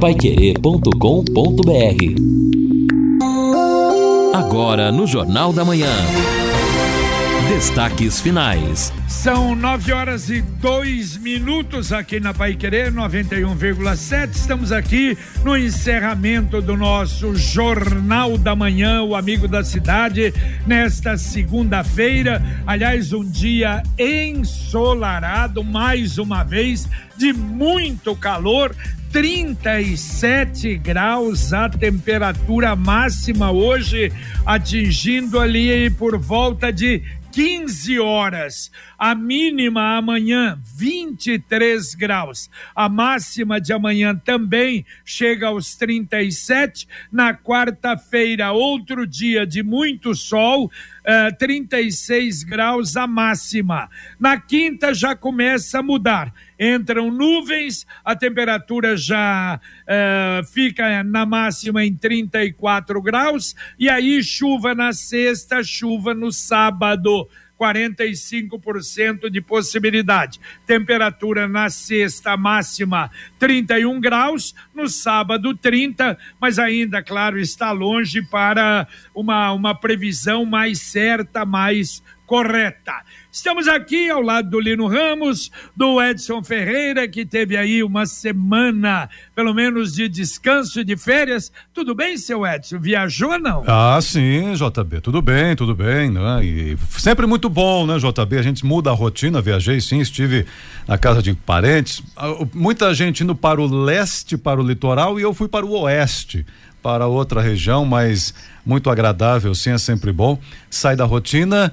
Paiquerê.com.br Agora no Jornal da Manhã. Destaques finais. São nove horas e dois minutos aqui na Pai Querer 91,7. Estamos aqui no encerramento do nosso Jornal da Manhã, o Amigo da Cidade, nesta segunda-feira. Aliás, um dia ensolarado, mais uma vez, de muito calor. 37 graus a temperatura máxima hoje, atingindo ali por volta de 15 horas. A mínima amanhã, 23 graus. A máxima de amanhã também chega aos 37. Na quarta-feira, outro dia de muito sol, uh, 36 graus a máxima. Na quinta já começa a mudar. Entram nuvens, a temperatura já uh, fica na máxima em 34 graus, e aí chuva na sexta, chuva no sábado. 45% de possibilidade. Temperatura na sexta máxima 31 graus, no sábado 30, mas ainda, claro, está longe para uma, uma previsão mais certa, mais correta. Estamos aqui ao lado do Lino Ramos, do Edson Ferreira, que teve aí uma semana, pelo menos, de descanso de férias. Tudo bem, seu Edson? Viajou não? Ah, sim, JB, tudo bem, tudo bem, né? E sempre muito bom, né, JB? A gente muda a rotina, viajei sim, estive na casa de parentes. Ah, muita gente indo para o leste, para o litoral, e eu fui para o oeste para outra região, mas muito agradável, sim, é sempre bom. Sai da rotina,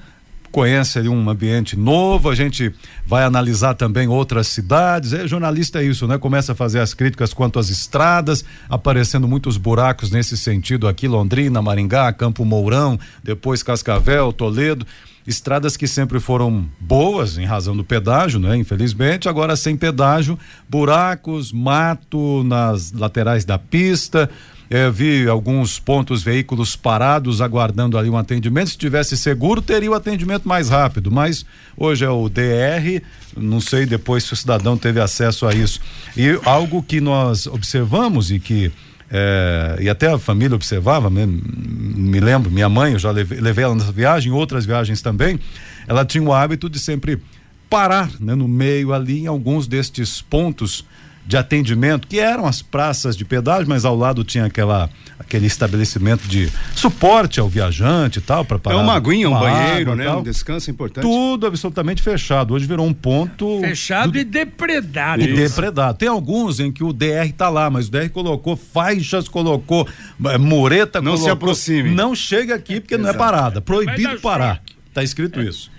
conhece ali um ambiente novo, a gente vai analisar também outras cidades. É, jornalista é isso, né? Começa a fazer as críticas quanto às estradas, aparecendo muitos buracos nesse sentido aqui, Londrina, Maringá, Campo Mourão, depois Cascavel, Toledo estradas que sempre foram boas em razão do pedágio, né? Infelizmente, agora sem pedágio, buracos, mato nas laterais da pista, é, vi alguns pontos veículos parados aguardando ali um atendimento. Se tivesse seguro, teria o atendimento mais rápido, mas hoje é o DR, não sei depois se o cidadão teve acesso a isso. E algo que nós observamos e que é, e até a família observava, me, me lembro, minha mãe, eu já levei, levei ela nessa viagem, outras viagens também, ela tinha o hábito de sempre parar né, no meio ali em alguns destes pontos de atendimento, que eram as praças de pedágio, mas ao lado tinha aquela aquele estabelecimento de suporte ao viajante e tal, para parar. É uma aguinha, um banheiro, né? Um descanso importante. Tudo absolutamente fechado. Hoje virou um ponto fechado do... e depredado. E depredado. Tem alguns em que o DR tá lá, mas o DR colocou faixas, colocou é, mureta, não colocou, se aproxime. Não chega aqui porque Exato. não é parada. Proibido parar. Tá escrito é. isso.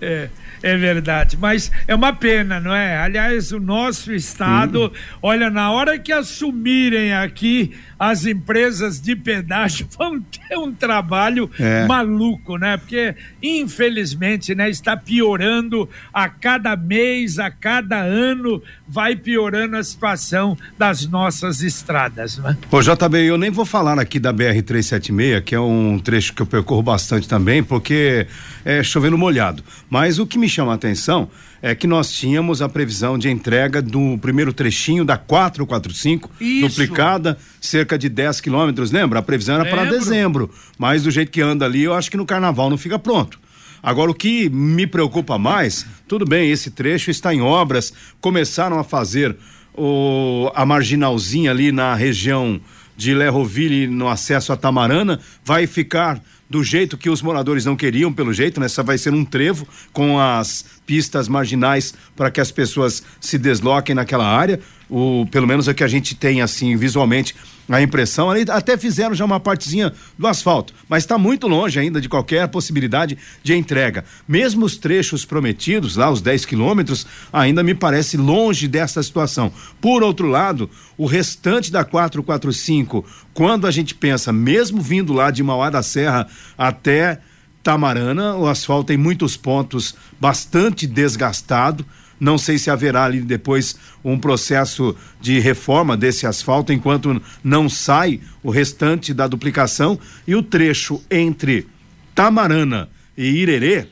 É. É verdade, mas é uma pena, não é? Aliás, o nosso estado, olha, na hora que assumirem aqui as empresas de pedágio vão ter um trabalho é. maluco, né? Porque, infelizmente, né, está piorando a cada mês, a cada ano, vai piorando a situação das nossas estradas, né? Ô, JB, eu nem vou falar aqui da BR-376, que é um trecho que eu percorro bastante também, porque é chovendo molhado. Mas o que me chama a atenção é que nós tínhamos a previsão de entrega do primeiro trechinho da 445 Isso. duplicada, cerca de 10 quilômetros, lembra? A previsão era para dezembro, mas do jeito que anda ali, eu acho que no carnaval não fica pronto. Agora, o que me preocupa mais, tudo bem, esse trecho está em obras, começaram a fazer o, a marginalzinha ali na região de Lerroville no acesso a Tamarana, vai ficar do jeito que os moradores não queriam, pelo jeito, né? Vai ser um trevo com as pistas marginais para que as pessoas se desloquem naquela área. O, pelo menos é que a gente tem assim visualmente a impressão. Até fizeram já uma partezinha do asfalto, mas está muito longe ainda de qualquer possibilidade de entrega. Mesmo os trechos prometidos, lá os 10 quilômetros, ainda me parece longe dessa situação. Por outro lado, o restante da 445, quando a gente pensa, mesmo vindo lá de Mauá da Serra até Tamarana, o asfalto tem muitos pontos bastante desgastado não sei se haverá ali depois um processo de reforma desse asfalto enquanto não sai o restante da duplicação e o trecho entre Tamarana e Irerê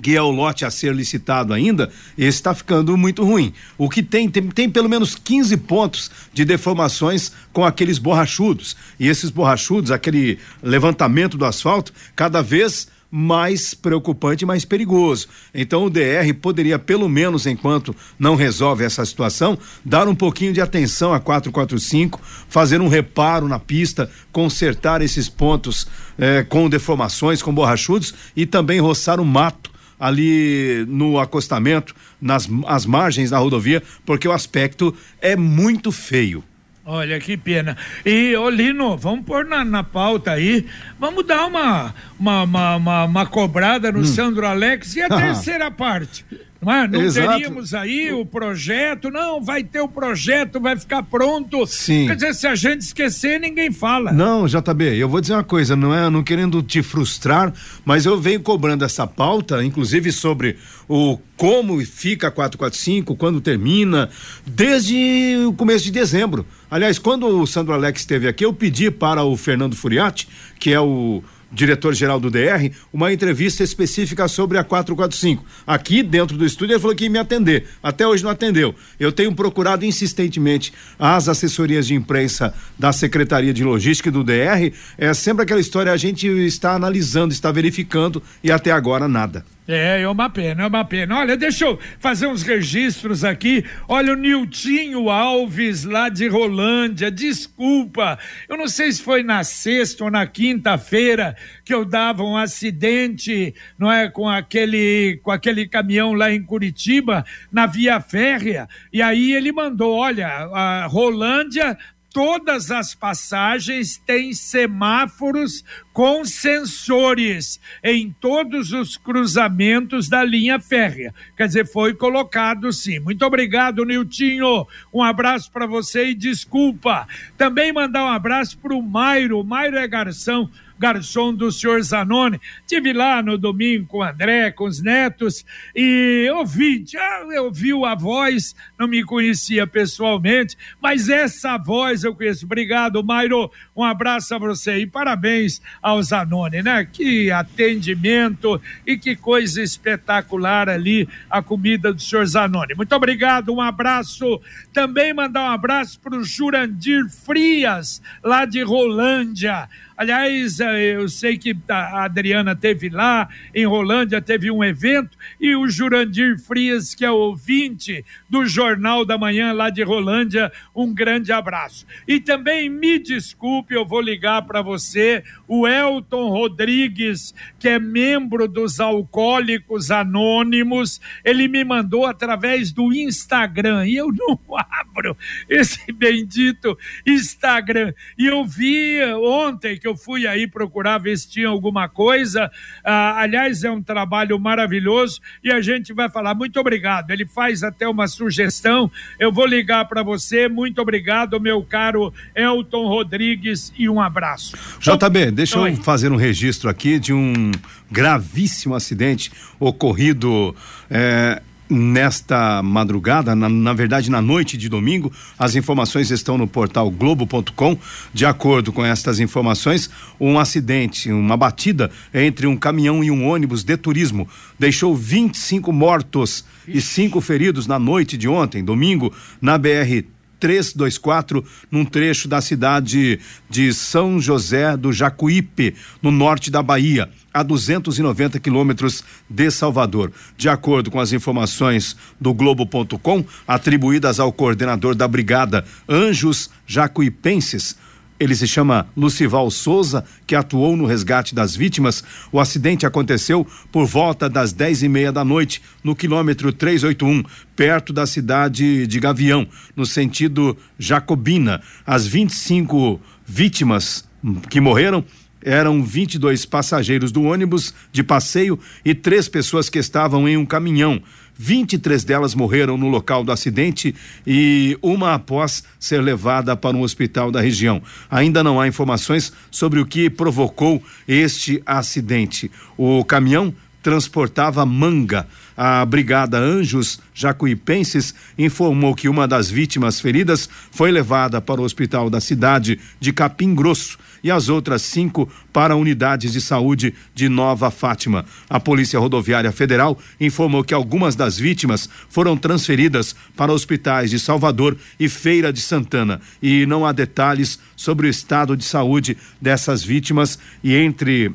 que é o lote a ser licitado ainda, está ficando muito ruim. O que tem, tem, tem pelo menos 15 pontos de deformações com aqueles borrachudos. E esses borrachudos, aquele levantamento do asfalto, cada vez mais preocupante mais perigoso. Então o DR poderia, pelo menos enquanto não resolve essa situação, dar um pouquinho de atenção a 445, fazer um reparo na pista, consertar esses pontos eh, com deformações, com borrachudos e também roçar o mato ali no acostamento, nas as margens da rodovia, porque o aspecto é muito feio. Olha que pena. E, Olino, vamos pôr na, na pauta aí. Vamos dar uma, uma, uma, uma, uma cobrada no hum. Sandro Alex e a terceira parte. Não, é? não teríamos aí o projeto, não, vai ter o projeto, vai ficar pronto. Sim. Quer dizer, se a gente esquecer, ninguém fala. Não, JB, eu vou dizer uma coisa, não é, não querendo te frustrar, mas eu venho cobrando essa pauta, inclusive sobre o como fica a 445, quando termina, desde o começo de dezembro. Aliás, quando o Sandro Alex esteve aqui, eu pedi para o Fernando Furiati, que é o diretor-geral do DR, uma entrevista específica sobre a 445. Aqui dentro do estúdio ele falou que ia me atender. Até hoje não atendeu. Eu tenho procurado insistentemente as assessorias de imprensa da Secretaria de Logística e do DR. É sempre aquela história, a gente está analisando, está verificando e até agora nada. É, é uma pena, é uma pena. Olha, deixa eu fazer uns registros aqui. Olha, o Niltinho Alves, lá de Rolândia, desculpa. Eu não sei se foi na sexta ou na quinta-feira que eu dava um acidente, não é, com aquele, com aquele caminhão lá em Curitiba, na via férrea. E aí ele mandou: olha, a Rolândia todas as passagens têm semáforos com sensores em todos os cruzamentos da linha férrea. Quer dizer, foi colocado sim. Muito obrigado, Niltinho. Um abraço para você e desculpa. Também mandar um abraço para o Mairo. O Mairo é garçom garçom do senhor Zanoni. Tive lá no domingo com o André, com os netos, e ouvi, já ouviu a voz, não me conhecia pessoalmente, mas essa voz eu conheço. Obrigado, Mairo. Um abraço a você e parabéns ao Zanoni, né? Que atendimento e que coisa espetacular ali a comida do senhor Zanoni. Muito obrigado, um abraço. Também mandar um abraço para o Jurandir Frias, lá de Rolândia. Aliás, eh, eu sei que a Adriana teve lá, em Rolândia teve um evento, e o Jurandir Frias, que é ouvinte do Jornal da Manhã lá de Rolândia, um grande abraço. E também me desculpe, eu vou ligar para você, o Elton Rodrigues, que é membro dos Alcoólicos Anônimos, ele me mandou através do Instagram, e eu não abro esse bendito Instagram. E eu vi ontem que eu fui aí procurar ver se tinha alguma coisa. Ah, aliás, é um trabalho maravilhoso e a gente vai falar. Muito obrigado. Ele faz até uma sugestão. Eu vou ligar para você. Muito obrigado, meu caro Elton Rodrigues, e um abraço. JB, deixa Oi. eu fazer um registro aqui de um gravíssimo acidente ocorrido. É nesta madrugada, na, na, verdade na noite de domingo, as informações estão no portal globo.com. De acordo com estas informações, um acidente, uma batida entre um caminhão e um ônibus de turismo deixou 25 mortos Ixi. e cinco feridos na noite de ontem, domingo, na BR 324, num trecho da cidade de São José do Jacuípe, no norte da Bahia, a 290 quilômetros de Salvador. De acordo com as informações do Globo.com, atribuídas ao coordenador da brigada Anjos Jacuipenses, ele se chama Lucival Souza, que atuou no resgate das vítimas. O acidente aconteceu por volta das dez e meia da noite, no quilômetro 381, perto da cidade de Gavião, no sentido Jacobina. As 25 vítimas que morreram eram 22 passageiros do ônibus de passeio e três pessoas que estavam em um caminhão. 23 delas morreram no local do acidente e uma após ser levada para um hospital da região. Ainda não há informações sobre o que provocou este acidente. O caminhão transportava manga. A Brigada Anjos Jacuipenses informou que uma das vítimas feridas foi levada para o hospital da cidade de Capim Grosso e as outras cinco para unidades de saúde de Nova Fátima. A Polícia Rodoviária Federal informou que algumas das vítimas foram transferidas para hospitais de Salvador e Feira de Santana e não há detalhes sobre o estado de saúde dessas vítimas e entre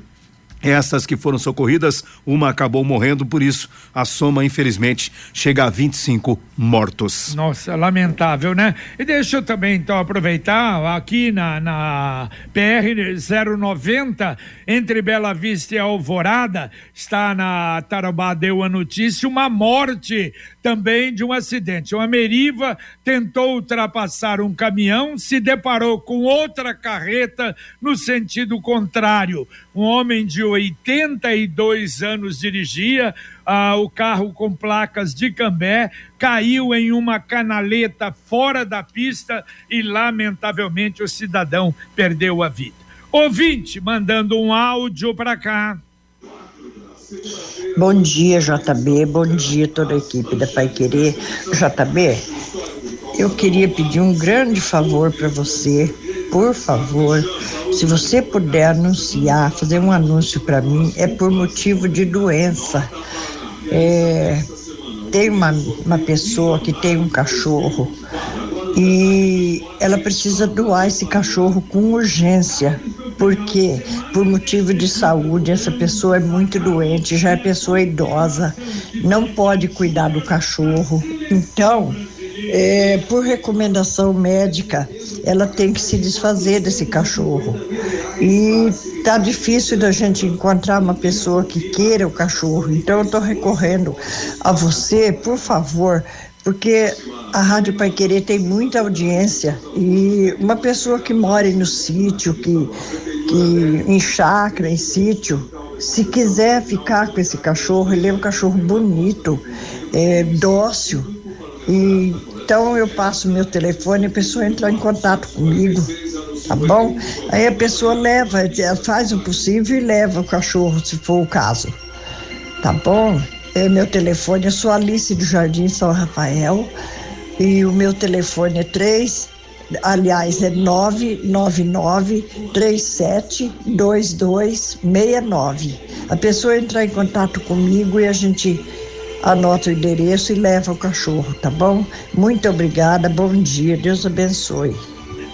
essas que foram socorridas, uma acabou morrendo, por isso a soma, infelizmente, chega a 25 mortos. Nossa, lamentável, né? E deixa eu também, então, aproveitar aqui na, na PR 090, entre Bela Vista e Alvorada, está na Tarobá, deu a notícia, uma morte também de um acidente. Uma meriva tentou ultrapassar um caminhão, se deparou com outra carreta no sentido contrário. Um homem de 82 anos dirigia ah, o carro com placas de Cambé, caiu em uma canaleta fora da pista e, lamentavelmente, o cidadão perdeu a vida. Ouvinte, mandando um áudio para cá. Bom dia, JB. Bom dia, toda a equipe da Pai Querer. JB, eu queria pedir um grande favor para você. Por favor, se você puder anunciar, fazer um anúncio para mim, é por motivo de doença. É, tem uma, uma pessoa que tem um cachorro e ela precisa doar esse cachorro com urgência, porque por motivo de saúde essa pessoa é muito doente, já é pessoa idosa, não pode cuidar do cachorro. Então, é, por recomendação médica, ela tem que se desfazer desse cachorro. E tá difícil da gente encontrar uma pessoa que queira o cachorro. Então eu estou recorrendo a você, por favor, porque a Rádio Pai Querer tem muita audiência e uma pessoa que mora no sítio, que, que em chácara, em sítio, se quiser ficar com esse cachorro, ele é um cachorro bonito, é, dócil. E, então eu passo meu telefone a pessoa entra em contato comigo, tá bom? Aí a pessoa leva, faz o possível e leva o cachorro, se for o caso. Tá bom? É, meu telefone, eu sou Alice do Jardim São Rafael e o meu telefone é 3, aliás, é 999-372269. A pessoa entrar em contato comigo e a gente anota o endereço e leva o cachorro, tá bom? Muito obrigada, bom dia, Deus abençoe.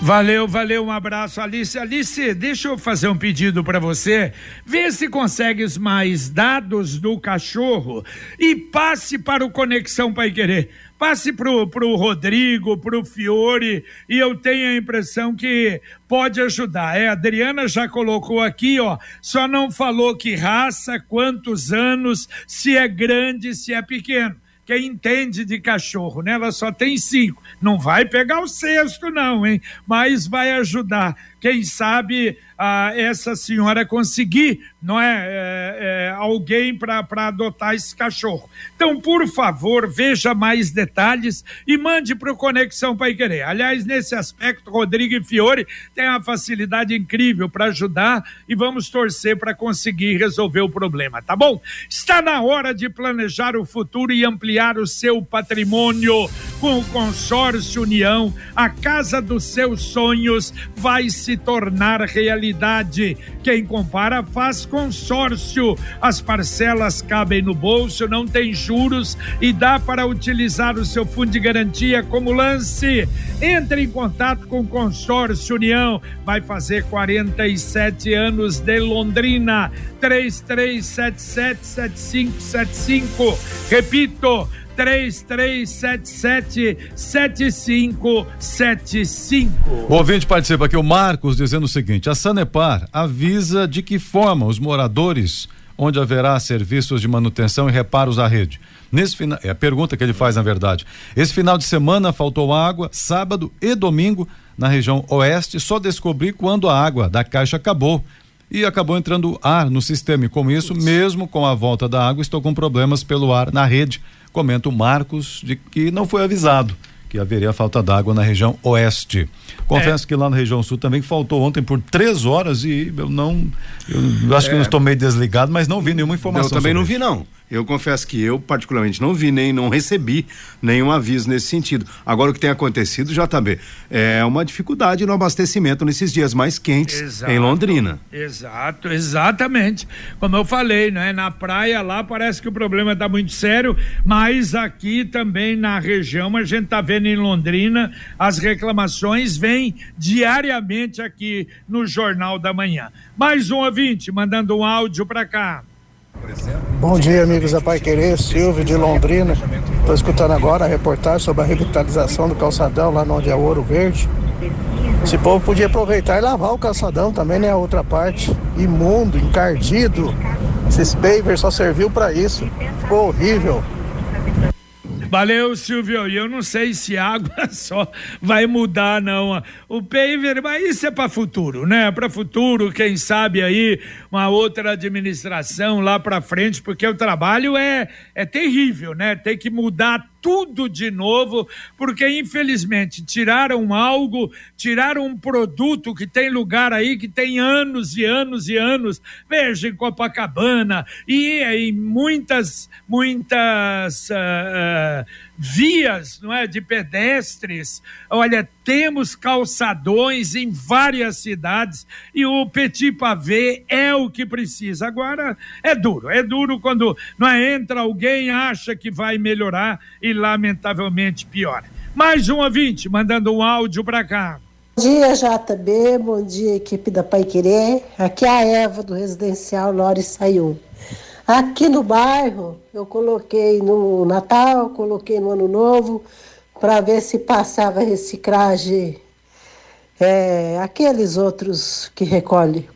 Valeu, valeu, um abraço, Alice. Alice, deixa eu fazer um pedido para você. Vê se consegues mais dados do cachorro e passe para o Conexão Pai Querer. Passe pro, pro Rodrigo, pro Fiore, e eu tenho a impressão que pode ajudar. É, a Adriana já colocou aqui, ó, só não falou que raça, quantos anos, se é grande, se é pequeno quem entende de cachorro, né? Ela só tem cinco. Não vai pegar o sexto, não, hein? Mas vai ajudar. Quem sabe ah, essa senhora conseguir, não é, é, é alguém para adotar esse cachorro. Então, por favor, veja mais detalhes e mande para o Conexão Pai Querer. Aliás, nesse aspecto, Rodrigo e Fiore têm uma facilidade incrível para ajudar e vamos torcer para conseguir resolver o problema, tá bom? Está na hora de planejar o futuro e ampliar o seu patrimônio com o Consórcio União. A casa dos seus sonhos vai se tornar realidade realidade. Quem compara faz consórcio. As parcelas cabem no bolso, não tem juros e dá para utilizar o seu fundo de garantia como lance. Entre em contato com o Consórcio União. Vai fazer 47 anos de Londrina. 33777575. Repito, 3377-7575. O ouvinte participa aqui, o Marcos, dizendo o seguinte: a Sanepar avisa de que forma os moradores onde haverá serviços de manutenção e reparos à rede. Nesse final, é a pergunta que ele faz na verdade. Esse final de semana faltou água, sábado e domingo na região oeste, só descobri quando a água da caixa acabou e acabou entrando ar no sistema. E com isso, mesmo com a volta da água, estou com problemas pelo ar na rede comenta o Marcos de que não foi avisado que haveria falta d'água na região oeste. Confesso É. que lá na região sul também faltou ontem por três horas e eu não. Eu acho que eu estou meio desligado, mas não vi nenhuma informação. Eu também não vi, não. Eu confesso que eu, particularmente, não vi nem não recebi nenhum aviso nesse sentido. Agora, o que tem acontecido, JB, é uma dificuldade no abastecimento nesses dias mais quentes Exato. em Londrina. Exato, exatamente. Como eu falei, né? Na praia lá parece que o problema está muito sério, mas aqui também na região a gente está vendo em Londrina as reclamações vêm diariamente aqui no Jornal da Manhã. Mais um ouvinte mandando um áudio para cá. Bom dia, amigos da Pai Querer, Silvio de Londrina. Estou escutando agora a reportagem sobre a revitalização do calçadão lá onde é Ouro Verde. Esse povo podia aproveitar e lavar o calçadão também, né? A outra parte. Imundo, encardido. Esses pavers só serviu para isso. Ficou horrível. Valeu, Silvio. E eu não sei se água só vai mudar, não. O paver, mas isso é para futuro, né? Para futuro, quem sabe aí uma outra administração lá para frente, porque o trabalho é, é terrível, né? Tem que mudar tudo de novo, porque infelizmente tiraram algo, tiraram um produto que tem lugar aí que tem anos e anos e anos. Veja em Copacabana e em muitas, muitas ah, ah, vias, não é, de pedestres. Olha, temos calçadões em várias cidades e o Petit Pavé é o que precisa. Agora é duro, é duro quando não é, entra alguém acha que vai melhorar e lamentavelmente piora. Mais um ouvinte mandando um áudio para cá. Bom dia, JB. Bom dia, equipe da Pai Querer. Aqui é a Eva do Residencial Lore Sayum. Aqui no bairro, eu coloquei no Natal, coloquei no Ano Novo, para ver se passava reciclagem, é, aqueles outros que recolhe.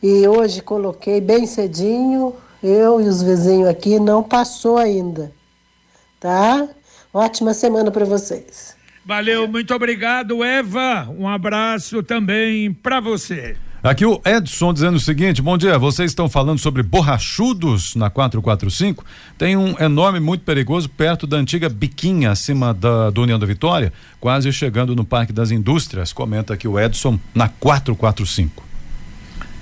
E hoje coloquei bem cedinho, eu e os vizinhos aqui, não passou ainda. Tá? Ótima semana para vocês. Valeu, muito obrigado, Eva. Um abraço também para você. Aqui o Edson dizendo o seguinte: bom dia, vocês estão falando sobre borrachudos na 445? Tem um enorme, muito perigoso, perto da antiga biquinha, acima da, do União da Vitória, quase chegando no Parque das Indústrias. Comenta aqui o Edson na 445.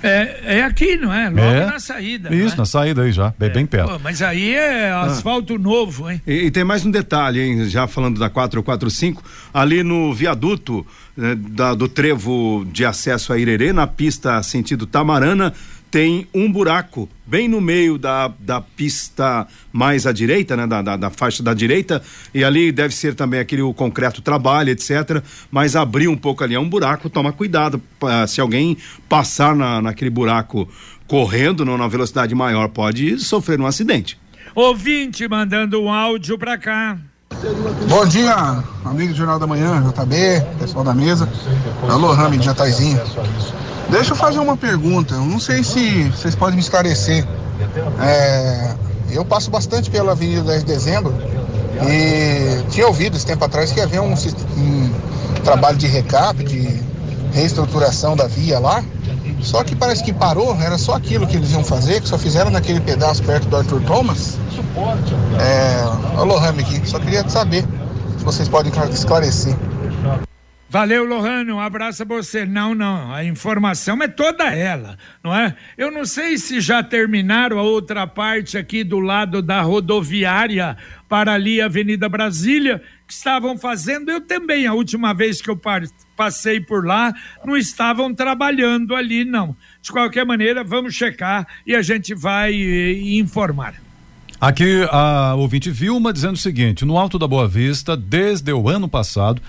É, é aqui, não é? Logo É. na saída. Isso, é? na saída aí já, bem, bem perto. Pô, mas aí é asfalto novo, hein? E, e tem mais um detalhe, hein? Já falando da 445, ali no viaduto né, da- do trevo de acesso a Irerê, na pista sentido Tamarana, tem um buraco bem no meio da, da pista mais à direita, né? Da, da, da faixa da direita, e ali deve ser também aquele o concreto trabalha, etc. Mas abrir um pouco ali é um buraco, toma cuidado. se alguém passar na, naquele buraco correndo na velocidade maior, pode sofrer um acidente. Ouvinte mandando um áudio pra cá. Bom dia, amigo do Jornal da Manhã, JB, pessoal da mesa. Alô, Rami de Jataizinho. Deixa eu fazer uma pergunta. Eu não sei se vocês podem me esclarecer. É, eu passo bastante pela Avenida 10 de Dezembro e tinha ouvido esse tempo atrás que havia um, um trabalho de recap, de reestruturação da via lá. Só que parece que parou, era só aquilo que eles iam fazer, que só fizeram naquele pedaço perto do Arthur Thomas. É, alô, Rami aqui, só queria saber se vocês podem esclarecer. Valeu, Lohane, um abraço a você. Não, não, a informação é toda ela, não é? Eu não sei se já terminaram a outra parte aqui do lado da rodoviária para ali, Avenida Brasília, que estavam fazendo. Eu também, a última vez que eu passei por lá, não estavam trabalhando ali, não. De qualquer maneira, vamos checar e a gente vai eh, informar. Aqui a ouvinte Vilma dizendo o seguinte: no Alto da Boa Vista, desde o ano passado,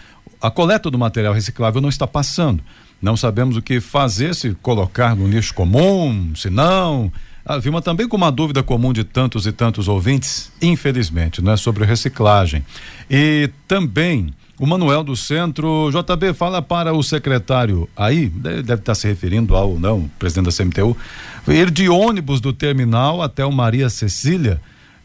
a coleta do material reciclável não está passando. Não sabemos o que fazer, se colocar no lixo comum, se não. A Vilma também com uma dúvida comum de tantos e tantos ouvintes, infelizmente, né, sobre reciclagem. E também o Manuel do Centro, JB, fala para o secretário aí, deve deve estar se referindo ao não, presidente da CMTU, ir de ônibus do terminal até o Maria Cecília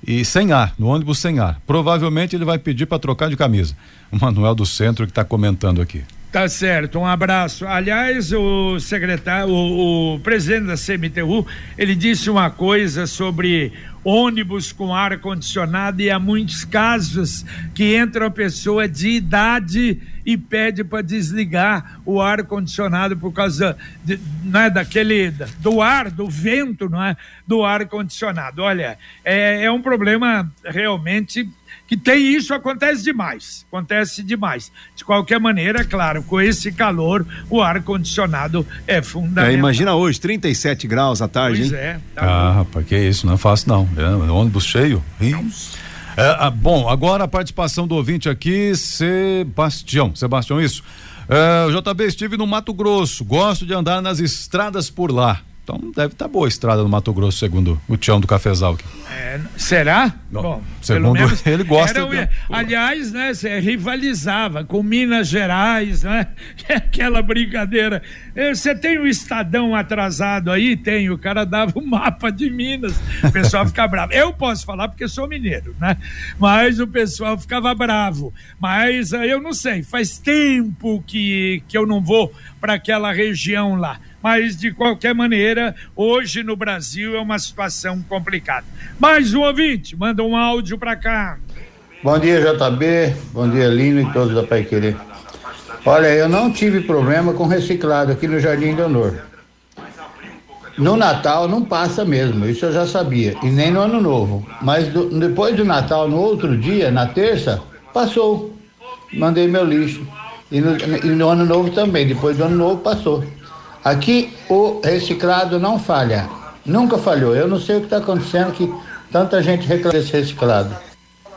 e sem ar, no ônibus sem ar. Provavelmente ele vai pedir para trocar de camisa. O Manuel do Centro que está comentando aqui. Tá certo, um abraço. Aliás, o secretário, o, o presidente da CMTU, ele disse uma coisa sobre ônibus com ar condicionado e há muitos casos que entra uma pessoa de idade e pede para desligar o ar condicionado por causa de, não é daquele do ar, do vento, não é, do ar condicionado. Olha, é, é um problema realmente que tem isso, acontece demais. Acontece demais. De qualquer maneira, claro, com esse calor, o ar-condicionado é fundamental. É, imagina hoje, 37 graus à tarde, pois hein? é. Tá ah, rapaz, que isso, não é fácil não. É, ônibus cheio. É, ah, bom, agora a participação do ouvinte aqui, Sebastião. Sebastião, isso. É, JB, estive no Mato Grosso, gosto de andar nas estradas por lá. Então deve estar tá boa a estrada no Mato Grosso, segundo o Tião do Cafezal. Aqui. É, será? Não, Bom, segundo ele gosta. Era, de... Aliás, né, você rivalizava com Minas Gerais, né? Aquela brincadeira. Você tem um Estadão atrasado aí? Tem. O cara dava o um mapa de Minas. O pessoal fica bravo. Eu posso falar porque sou mineiro, né? Mas o pessoal ficava bravo. Mas eh, eu não sei. Faz tempo que, que eu não vou para aquela região lá mas de qualquer maneira, hoje no Brasil é uma situação complicada. Mais um ouvinte, manda um áudio para cá. Bom dia, JB, bom dia, Lino e todos da Pai Querer. Olha, eu não tive problema com reciclado aqui no Jardim do Honor. No Natal não passa mesmo, isso eu já sabia, e nem no Ano Novo. Mas do, depois do Natal, no outro dia, na terça, passou. Mandei meu lixo. E no, e no Ano Novo também, depois do Ano Novo passou. Aqui o reciclado não falha, nunca falhou. Eu não sei o que está acontecendo que tanta gente reclama desse reciclado.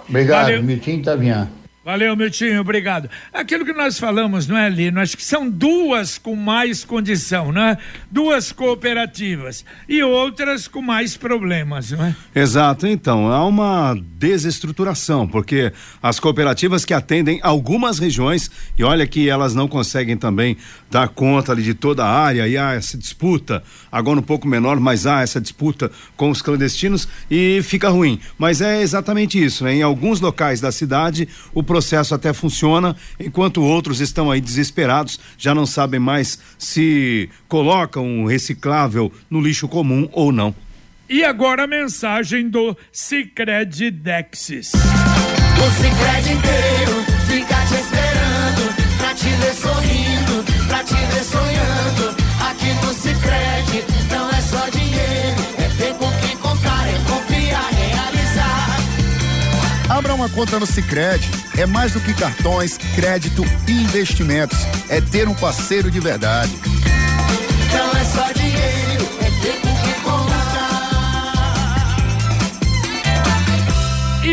Obrigado, Valeu. Mitinho Tavian. Valeu, Miltinho, obrigado. Aquilo que nós falamos, não é, Lino? Acho que são duas com mais condição, não é? Duas cooperativas e outras com mais problemas, não é? Exato, então, há uma desestruturação, porque as cooperativas que atendem algumas regiões, e olha que elas não conseguem também dar conta ali de toda a área, e há essa disputa, agora um pouco menor, mas há essa disputa com os clandestinos e fica ruim. Mas é exatamente isso, né? Em alguns locais da cidade, o processo até funciona, enquanto outros estão aí desesperados, já não sabem mais se colocam um reciclável no lixo comum ou não. E agora a mensagem do Cicred Dexis. O Cicred inteiro fica te esperando, uma conta no Cicred é mais do que cartões, crédito e investimentos. É ter um parceiro de verdade. Não é só dinheiro,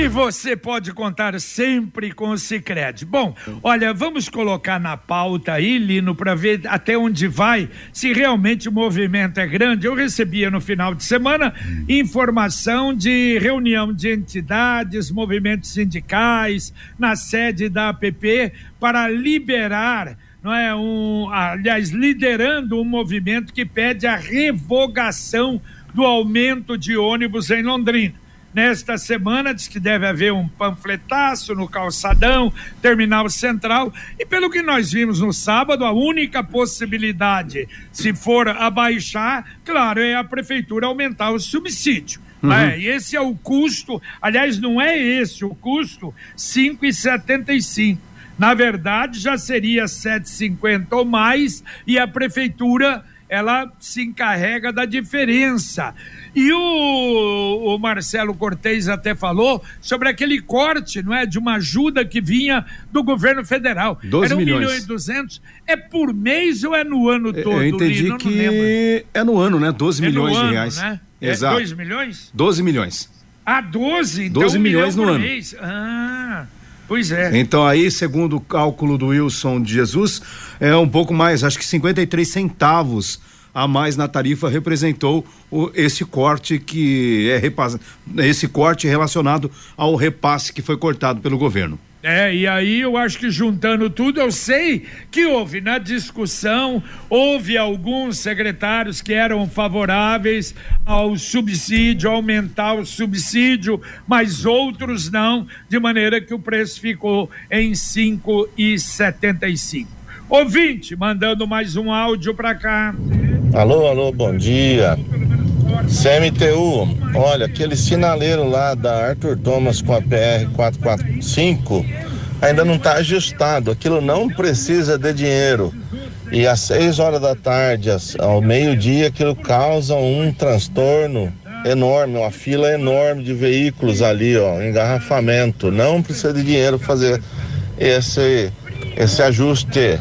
E você pode contar sempre com o Cicred. Bom, olha, vamos colocar na pauta aí, Lino, para ver até onde vai, se realmente o movimento é grande. Eu recebia no final de semana informação de reunião de entidades, movimentos sindicais, na sede da APP, para liberar não é um, aliás, liderando um movimento que pede a revogação do aumento de ônibus em Londrina. Nesta semana diz que deve haver um panfletaço no calçadão, terminal central, e pelo que nós vimos no sábado, a única possibilidade, se for abaixar, claro, é a prefeitura aumentar o subsídio. Uhum. É, e esse é o custo, aliás, não é esse o custo, 5,75. Na verdade, já seria 7,50 ou mais, e a prefeitura ela se encarrega da diferença. E o, o, Marcelo Cortez até falou sobre aquele corte, não é? De uma ajuda que vinha do governo federal. 12 Era 1 milhões. milhão e 200. É por mês ou é no ano todo? Eu entendi Lino? que é no ano, né? 12 é milhões ano, de reais. Né? É Exato. 2 milhões? 12 milhões. Ah, 12? Então 12 milhões no ano. Mês. Ah. Pois é. Então aí, segundo o cálculo do Wilson de Jesus, é um pouco mais, acho que 53 centavos a mais na tarifa representou o, esse corte que é repasse, esse corte relacionado ao repasse que foi cortado pelo governo. É, e aí eu acho que juntando tudo, eu sei que houve na discussão, houve alguns secretários que eram favoráveis ao subsídio, aumentar o subsídio, mas outros não, de maneira que o preço ficou em 5,75. Ouvinte, mandando mais um áudio para cá. Alô, alô, bom dia. CMTU, olha, aquele sinaleiro lá da Arthur Thomas com a PR 445 ainda não está ajustado. Aquilo não precisa de dinheiro. E às seis horas da tarde, ao meio-dia, aquilo causa um transtorno enorme, uma fila enorme de veículos ali, ó, engarrafamento. Não precisa de dinheiro fazer esse, esse ajuste.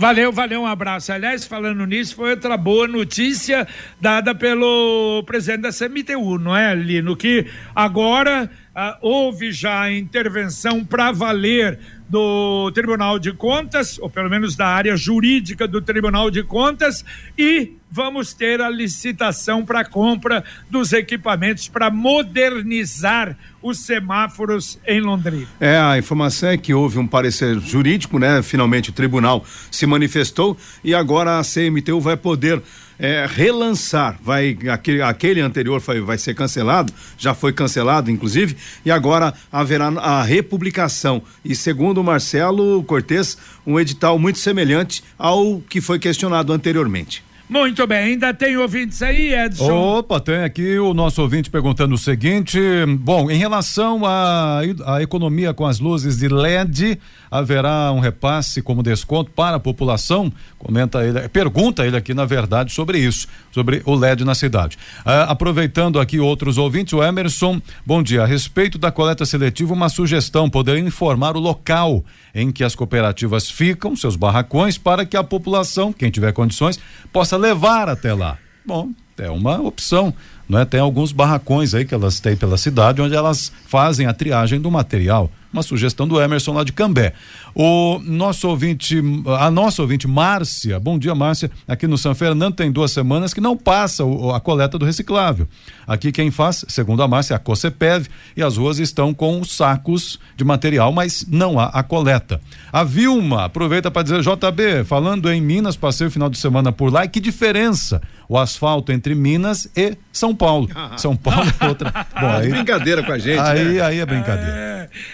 Valeu, valeu, um abraço. Aliás, falando nisso, foi outra boa notícia dada pelo presidente da CMTU, não é, Lino? Que agora ah, houve já a intervenção para valer do Tribunal de Contas, ou pelo menos da área jurídica do Tribunal de Contas, e vamos ter a licitação para compra dos equipamentos para modernizar os semáforos em Londrina. É, a informação é que houve um parecer jurídico, né? Finalmente o tribunal se manifestou e agora a CMTU vai poder é, relançar, vai aquele, aquele anterior foi, vai ser cancelado, já foi cancelado inclusive, e agora haverá a republicação. E segundo Marcelo Cortes, um edital muito semelhante ao que foi questionado anteriormente. Muito bem, ainda tem ouvintes aí, Edson? Opa, tem aqui o nosso ouvinte perguntando o seguinte: bom, em relação à, à economia com as luzes de LED, haverá um repasse como desconto para a população? Comenta ele, pergunta ele aqui, na verdade, sobre isso, sobre o LED na cidade. Ah, aproveitando aqui outros ouvintes, o Emerson, bom dia. A respeito da coleta seletiva, uma sugestão: poder informar o local em que as cooperativas ficam, seus barracões, para que a população, quem tiver condições, possa levar até lá. Bom, é uma opção, não é? Tem alguns barracões aí que elas têm pela cidade onde elas fazem a triagem do material. Uma sugestão do Emerson lá de Cambé. O nosso ouvinte, a nossa ouvinte Márcia, bom dia Márcia, aqui no São Fernando tem duas semanas que não passa o, a coleta do reciclável. Aqui quem faz, segundo a Márcia, é a Cocepev e as ruas estão com os sacos de material, mas não há a coleta. A Vilma aproveita para dizer, JB, falando em Minas, passei o final de semana por lá e que diferença o asfalto entre Minas e São Paulo. São Paulo é outra. Bom, aí, brincadeira com a gente. Aí, né? aí é brincadeira. É.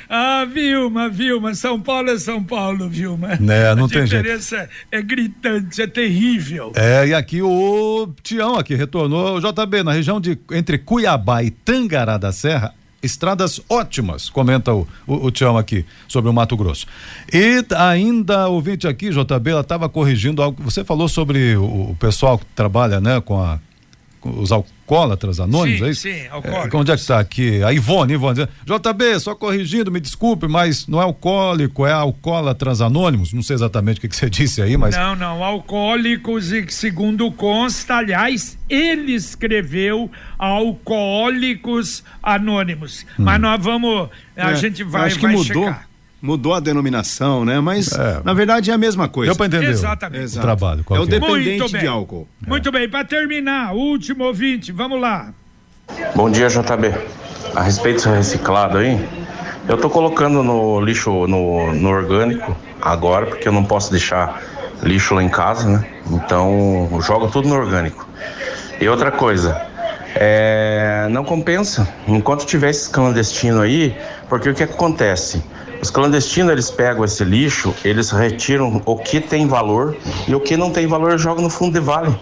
Ah, Vilma, Vilma, São Paulo é São Paulo, Vilma. É, não a tem jeito. diferença é gritante, é terrível. É, e aqui o Tião aqui retornou, JB, na região de entre Cuiabá e Tangará da Serra, estradas ótimas, comenta o, o, o Tião aqui sobre o Mato Grosso. E ainda ouvinte aqui, JB, ela estava corrigindo algo. Você falou sobre o, o pessoal que trabalha, né, com a os alcoólatras anônimos, Sim, é isso? sim, É, alcoólicos. onde é que está aqui? A Ivone, Ivone, JB, só corrigindo, me desculpe, mas não é alcoólico, é alcoólatras anônimos, não sei exatamente o que, que você disse aí, mas Não, não, alcoólicos e segundo consta, aliás, ele escreveu Alcoólicos Anônimos. Mas nós vamos, a É, gente vai, acho que vai mudou. checar. Mudou a denominação, né? Mas É. na verdade é a mesma coisa. deu para entender o- Exatamente. o Exato. trabalho. qual É o é. dependente Muito bem. de álcool. Muito bem, para terminar, último ouvinte, vamos lá. Bom dia, JB. A respeito do seu reciclado aí, eu tô colocando no lixo no, no orgânico agora, porque eu não posso deixar lixo lá em casa, né? Então, eu jogo tudo no orgânico. E outra coisa, é, não compensa enquanto tiver esses clandestinos aí, porque o que acontece? Os clandestinos eles pegam esse lixo, eles retiram o que tem valor e o que não tem valor jogam no fundo de vale.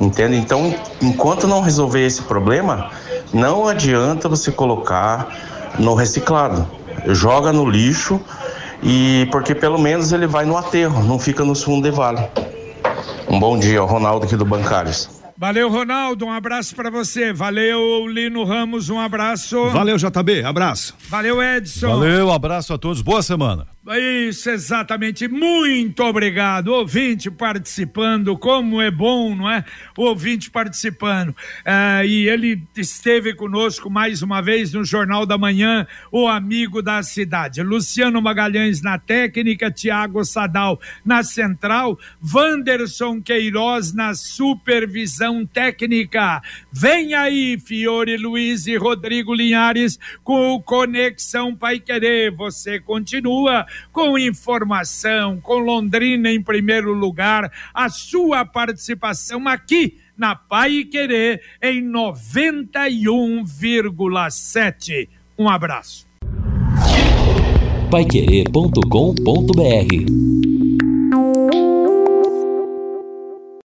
Entende? Então, enquanto não resolver esse problema, não adianta você colocar no reciclado. Joga no lixo e porque pelo menos ele vai no aterro, não fica no fundo de vale. Um bom dia, Ronaldo aqui do Bancários. Valeu, Ronaldo, um abraço para você. Valeu, Lino Ramos, um abraço. Valeu, JB. Abraço. Valeu, Edson. Valeu, abraço a todos, boa semana. Isso, exatamente. Muito obrigado. Ouvinte participando, como é bom, não é? Ouvinte participando. Ah, e ele esteve conosco mais uma vez no Jornal da Manhã, o amigo da cidade. Luciano Magalhães na técnica, Tiago Sadal na central, Wanderson Queiroz na supervisão técnica. Vem aí, Fiore Luiz e Rodrigo Linhares com o Conexão Pai Querer. Você continua com informação, com Londrina em primeiro lugar, a sua participação aqui na Pai Querer em 91,7. Um abraço. Paiquerê.com.br